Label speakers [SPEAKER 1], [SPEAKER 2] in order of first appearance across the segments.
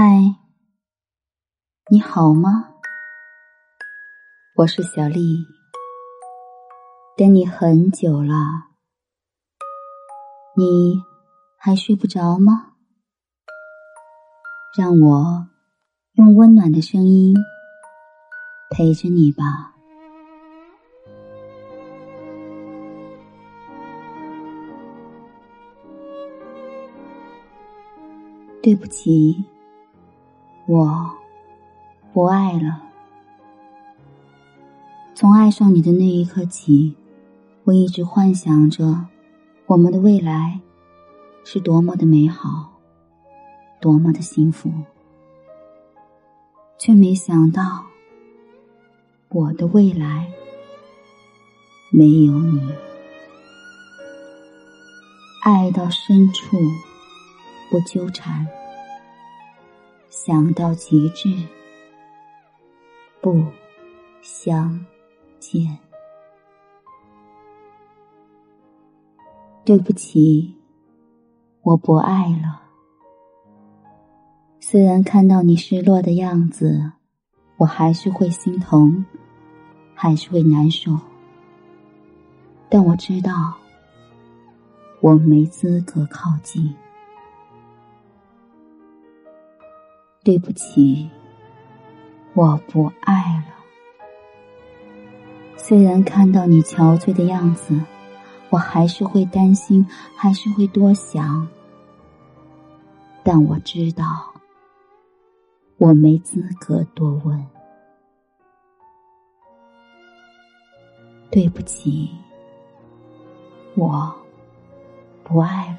[SPEAKER 1] 嗨，你好吗？我是小丽，等你很久了，你还睡不着吗？让我用温暖的声音陪着你吧。对不起。我不爱了。从爱上你的那一刻起，我一直幻想着我们的未来是多么的美好，多么的幸福，却没想到我的未来没有你。爱到深处不纠缠。想到极致，不相见。对不起，我不爱了。虽然看到你失落的样子，我还是会心疼，还是会难受。但我知道，我没资格靠近。对不起，我不爱了。虽然看到你憔悴的样子，我还是会担心，还是会多想。但我知道，我没资格多问。对不起，我不爱了。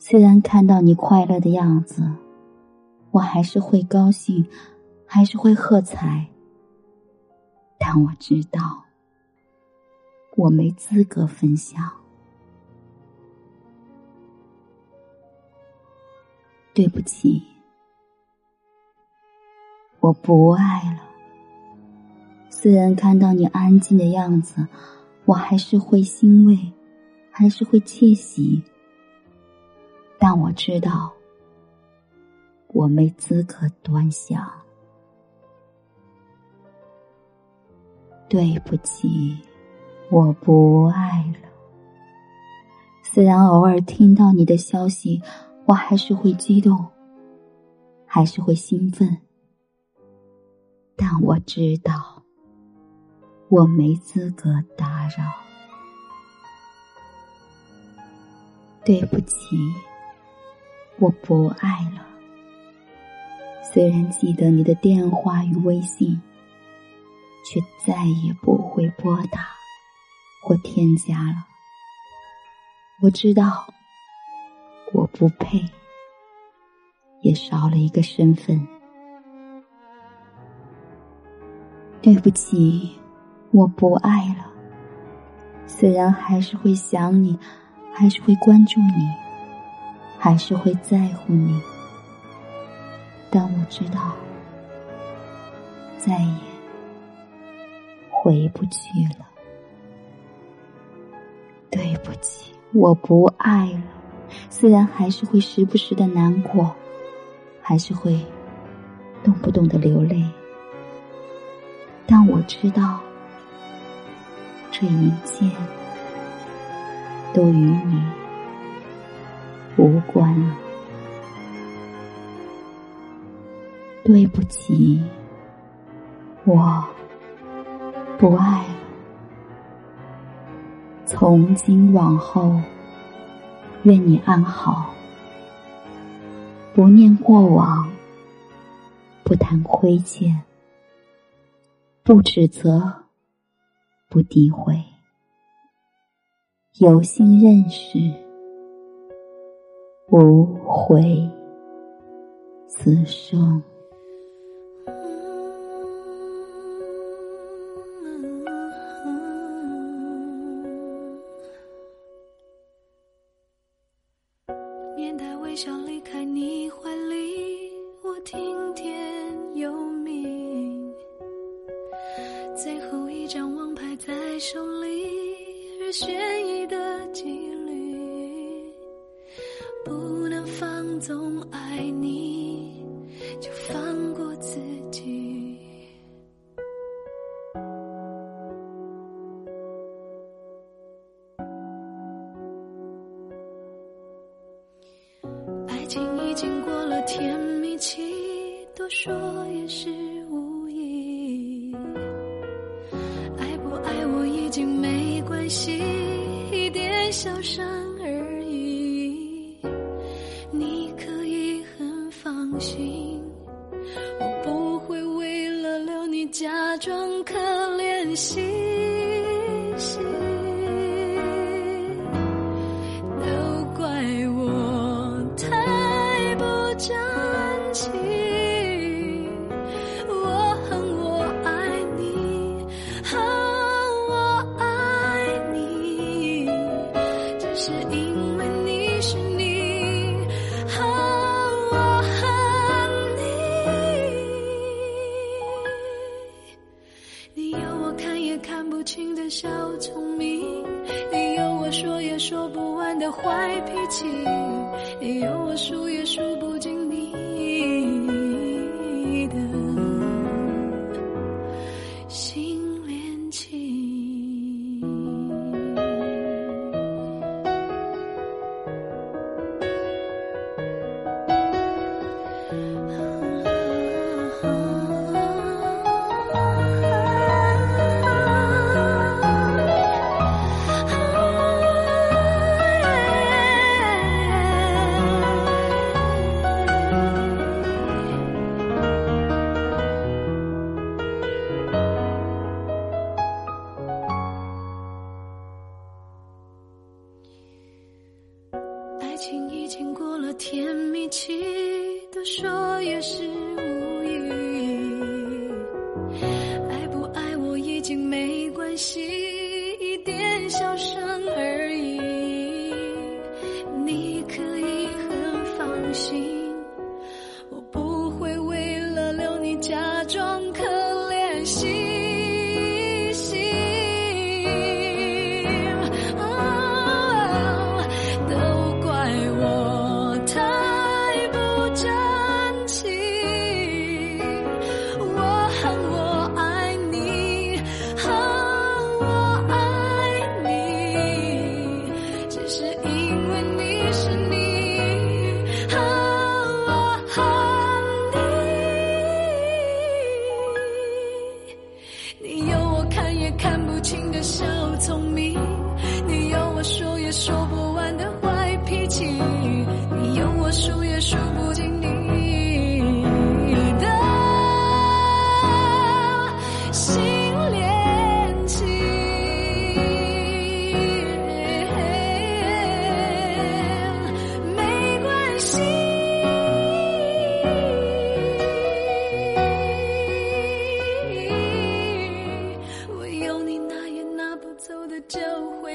[SPEAKER 1] 虽然看到你快乐的样子。我还是会高兴，还是会喝彩，但我知道，我没资格分享。对不起，我不爱了。虽然看到你安静的样子，我还是会欣慰，还是会窃喜，但我知道。我没资格端详，对不起，我不爱了。虽然偶尔听到你的消息，我还是会激动，还是会兴奋，但我知道，我没资格打扰。对不起，我不爱了。虽然记得你的电话与微信，却再也不会拨打或添加了。我知道我不配，也少了一个身份。对不起，我不爱了。虽然还是会想你，还是会关注你，还是会在乎你。但我知道，再也回不去了。对不起，我不爱了。虽然还是会时不时的难过，还是会动不动的流泪，但我知道，这一切都与你无关了。对不起，我不爱了。从今往后，愿你安好，不念过往，不谈亏欠，不指责，不诋毁，有幸认识，无悔此生。
[SPEAKER 2] 面带微笑离开你怀里，我听天由命。最后一张王牌在手里，日悬疑的几率，不能放。
[SPEAKER 1] 纵爱你，就放过自己。说也是无意。爱不爱我已经没关系，一点小伤而已。你可以很放心，我不会为了留你假装可怜惜。也看不清的小聪明，你有我说也说不完的坏脾气，你有我数也数不甜蜜期，多说也是无意。爱不爱我已经没关系，你。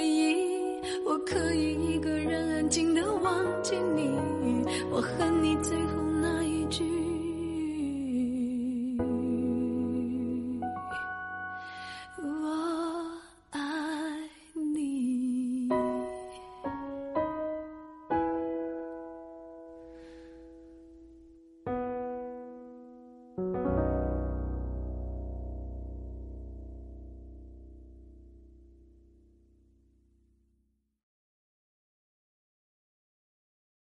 [SPEAKER 1] 一我可以一个人安静的忘记你我恨你最后